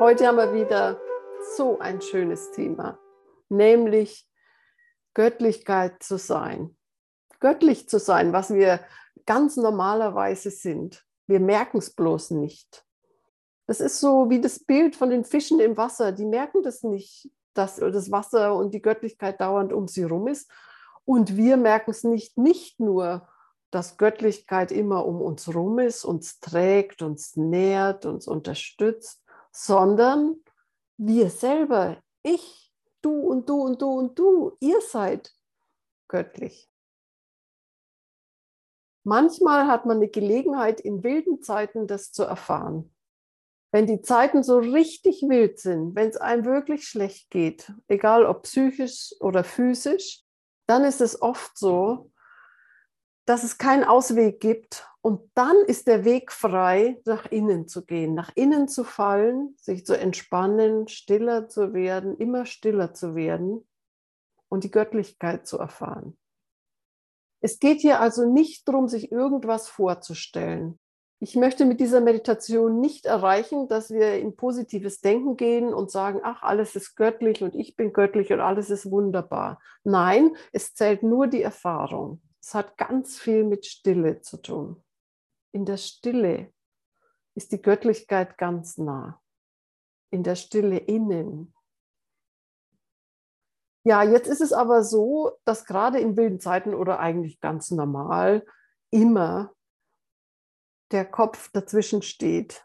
Heute haben wir wieder so ein schönes Thema, nämlich Göttlichkeit zu sein. Göttlich zu sein, was wir ganz normalerweise sind. Wir merken es bloß nicht. Das ist so wie das Bild von den Fischen im Wasser. Die merken das nicht, dass das Wasser und die Göttlichkeit dauernd um sie rum ist. Und wir merken es nicht, nicht nur, dass Göttlichkeit immer um uns rum ist, uns trägt, uns nährt, uns unterstützt, sondern wir selber, ich, du und du und du und du, ihr seid göttlich. Manchmal hat man eine Gelegenheit, in wilden Zeiten das zu erfahren. Wenn die Zeiten so richtig wild sind, wenn es einem wirklich schlecht geht, egal ob psychisch oder physisch, dann ist es oft so, dass es keinen Ausweg gibt. Und dann ist der Weg frei, nach innen zu gehen, nach innen zu fallen, sich zu entspannen, stiller zu werden, immer stiller zu werden und die Göttlichkeit zu erfahren. Es geht hier also nicht darum, sich irgendwas vorzustellen. Ich möchte mit dieser Meditation nicht erreichen, dass wir in positives Denken gehen und sagen, ach, alles ist göttlich und ich bin göttlich und alles ist wunderbar. Nein, es zählt nur die Erfahrung. Es hat ganz viel mit Stille zu tun. In der Stille ist die Göttlichkeit ganz nah. In der Stille innen. Ja, jetzt ist es aber so, dass gerade in wilden Zeiten oder eigentlich ganz normal immer der Kopf dazwischen steht.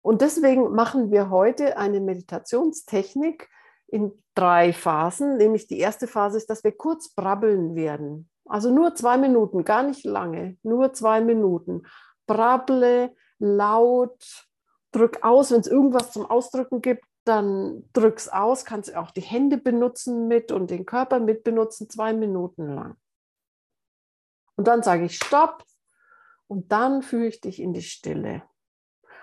Und deswegen machen wir heute eine Meditationstechnik in drei Phasen. Nämlich die erste Phase ist, dass wir kurz brabbeln werden. Also nur zwei Minuten, gar nicht lange, nur zwei Minuten. Brabble laut, drück aus, wenn es irgendwas zum Ausdrücken gibt, dann drück's aus, kannst auch die Hände benutzen mit und den Körper mit benutzen, zwei Minuten lang. Und dann sage ich Stopp und dann führe ich dich in die Stille.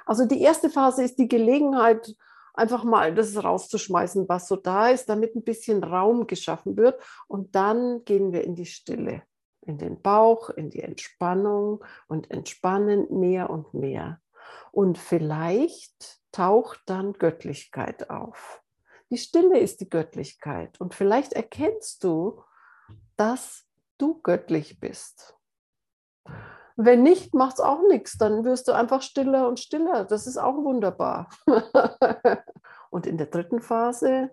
Also die erste Phase ist die Gelegenheit, einfach mal das rauszuschmeißen, was so da ist, damit ein bisschen Raum geschaffen wird. Und dann gehen wir in die Stille, in den Bauch, in die Entspannung und entspannen mehr und mehr. Und vielleicht taucht dann Göttlichkeit auf. Die Stille ist die Göttlichkeit. Und vielleicht erkennst du, dass du göttlich bist. Wenn nicht, macht es auch nichts. Dann wirst du einfach stiller und stiller. Das ist auch wunderbar. und in der dritten Phase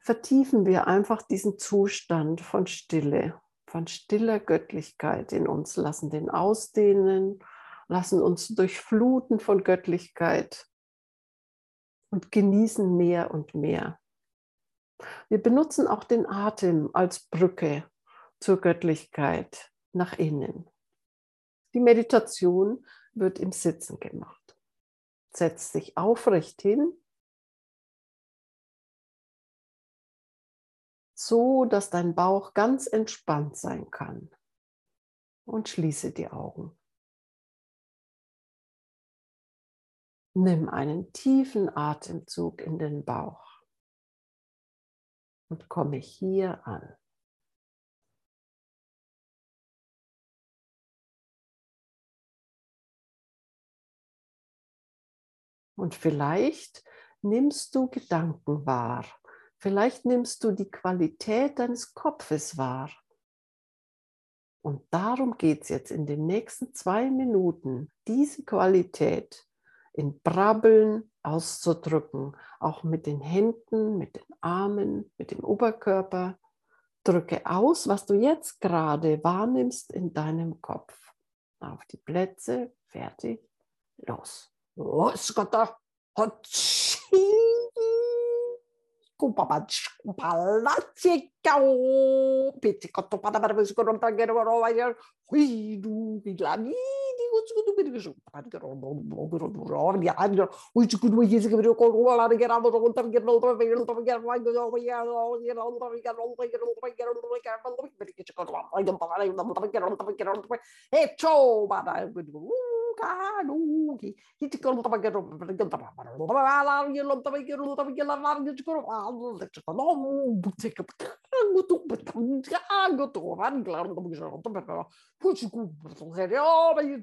vertiefen wir einfach diesen Zustand von Stille, von stiller Göttlichkeit in uns, lassen den ausdehnen, lassen uns durchfluten von Göttlichkeit und genießen mehr und mehr. Wir benutzen auch den Atem als Brücke zur Göttlichkeit nach innen. Die Meditation wird im Sitzen gemacht. Setz dich aufrecht hin, so dass dein Bauch ganz entspannt sein kann. Und schließe die Augen. Nimm einen tiefen Atemzug in den Bauch und komme hier an. Und vielleicht nimmst du Gedanken wahr. Vielleicht nimmst du die Qualität deines Kopfes wahr. Und darum geht es jetzt in den nächsten zwei Minuten, diese Qualität in Brabbeln auszudrücken, auch mit den Händen, mit den Armen, mit dem Oberkörper. Drücke aus, was du jetzt gerade wahrnimmst in deinem Kopf. Auf die Plätze, fertig, los. 어스가다. 어치 꼬바바치 발라치 까오. 비치코토 바다바르베스코롬 타게르바로 와이얼 휘루 빌라미. Puxa,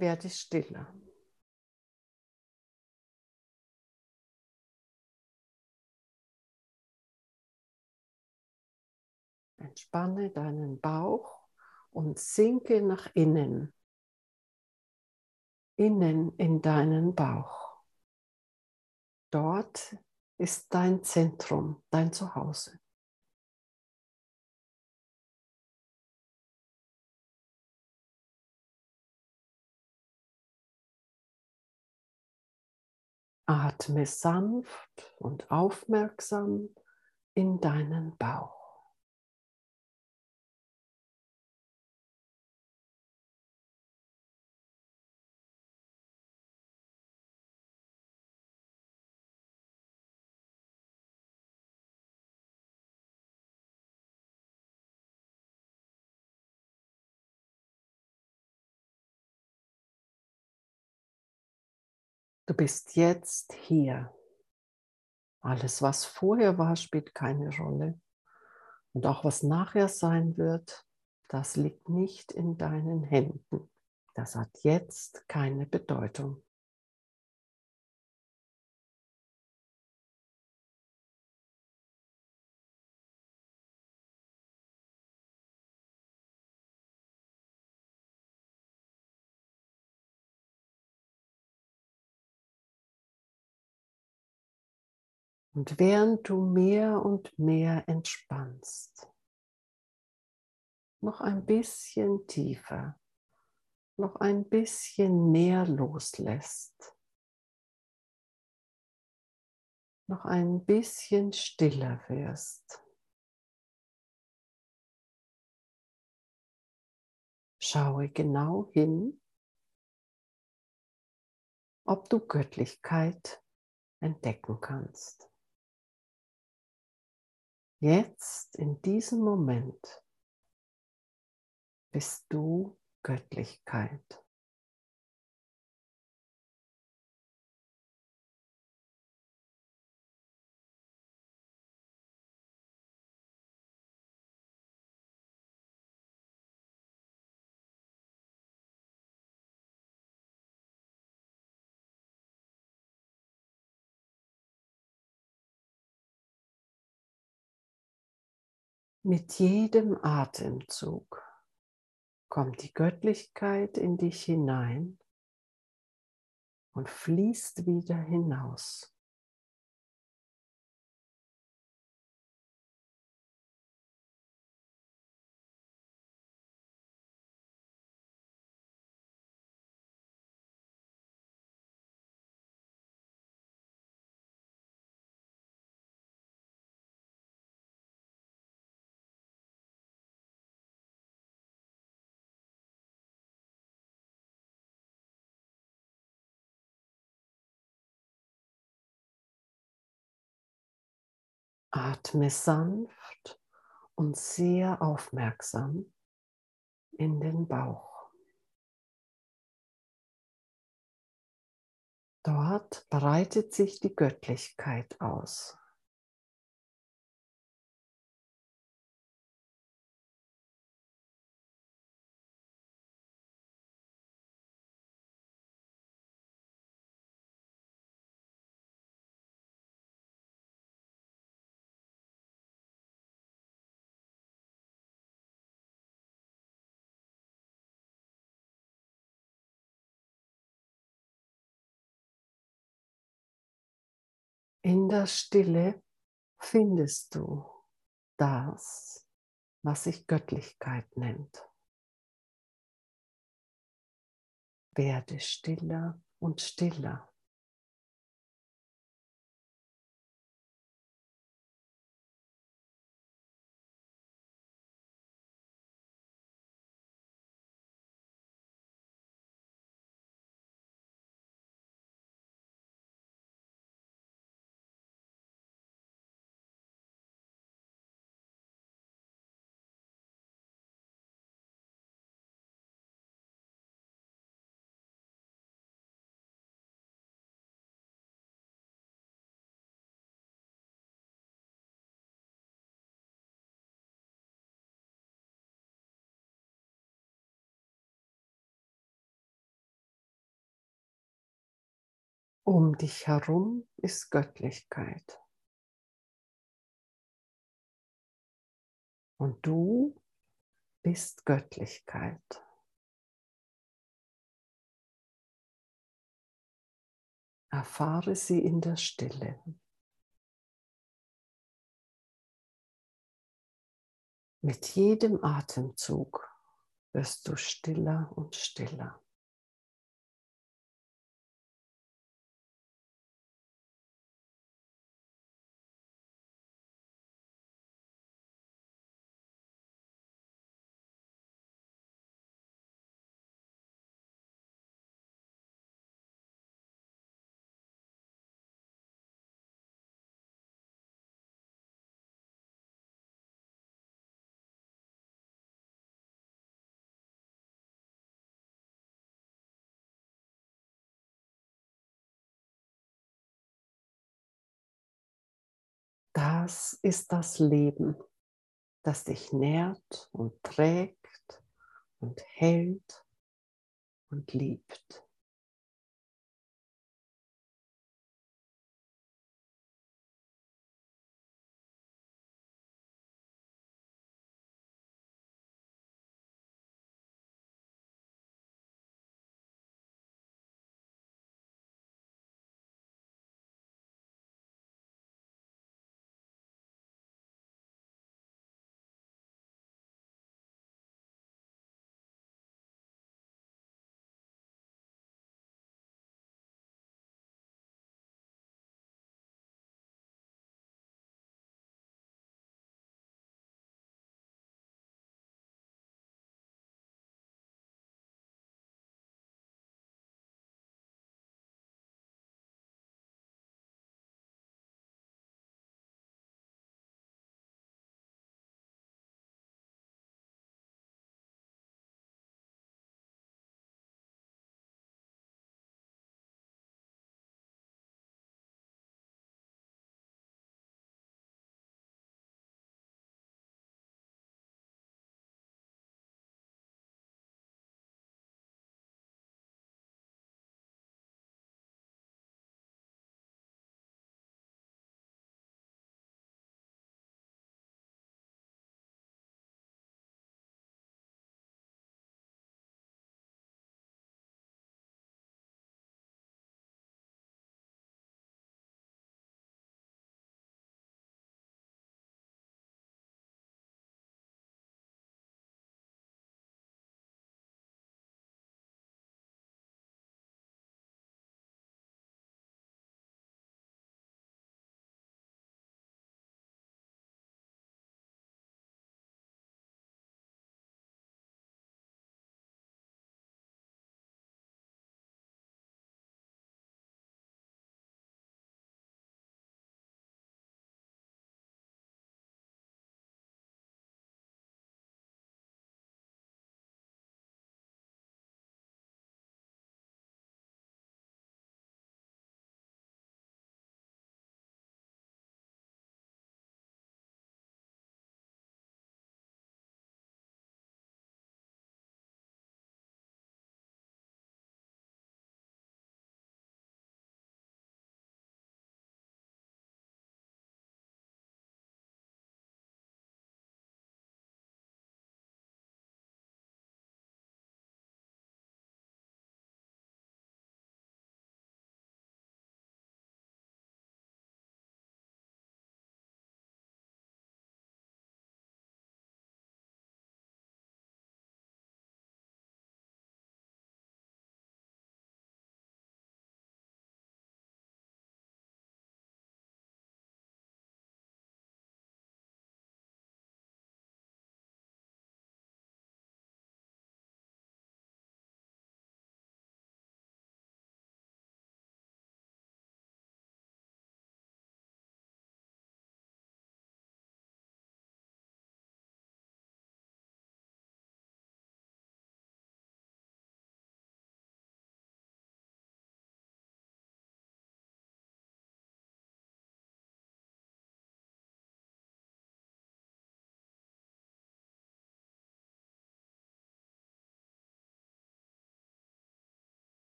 Werde stiller. Entspanne deinen Bauch und sinke nach innen. Innen in deinen Bauch. Dort ist dein Zentrum, dein Zuhause. Atme sanft und aufmerksam in deinen Bauch. Du bist jetzt hier. Alles, was vorher war, spielt keine Rolle. Und auch was nachher sein wird, das liegt nicht in deinen Händen. Das hat jetzt keine Bedeutung. Und während du mehr und mehr entspannst, noch ein bisschen tiefer, noch ein bisschen mehr loslässt, noch ein bisschen stiller wirst. Schaue genau hin, ob du Göttlichkeit entdecken kannst. Jetzt, in diesem Moment, bist du Göttlichkeit. Mit jedem Atemzug kommt die Göttlichkeit in dich hinein und fließt wieder hinaus. Atme sanft und sehr aufmerksam in den Bauch. Dort breitet sich die Göttlichkeit aus. In der Stille findest du das, was sich Göttlichkeit nennt. Werde stiller und stiller. Um dich herum ist Göttlichkeit. Und du bist Göttlichkeit. Erfahre sie in der Stille. Mit jedem Atemzug wirst du stiller und stiller. Das ist das Leben, das dich nährt und trägt und hält und liebt.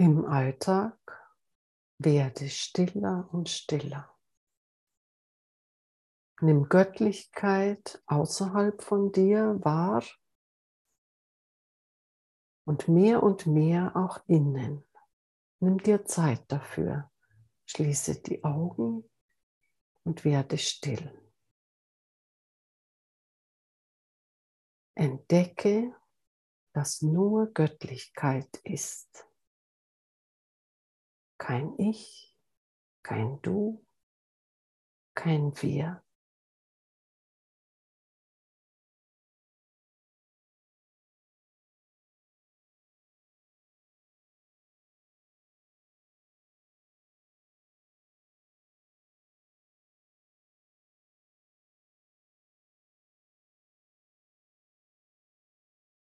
Im Alltag werde stiller und stiller. Nimm Göttlichkeit außerhalb von dir wahr und mehr und mehr auch innen. Nimm dir Zeit dafür. Schließe die Augen und werde still. Entdecke, dass nur Göttlichkeit ist. Kein Ich, kein Du, kein Wir.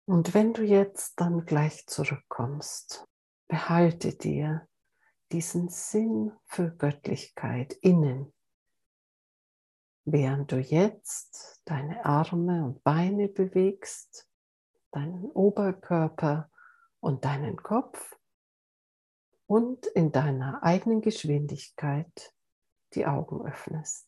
Und wenn du jetzt dann gleich zurückkommst, behalte dir diesen Sinn für Göttlichkeit innen, während du jetzt deine Arme und Beine bewegst, deinen Oberkörper und deinen Kopf und in deiner eigenen Geschwindigkeit die Augen öffnest.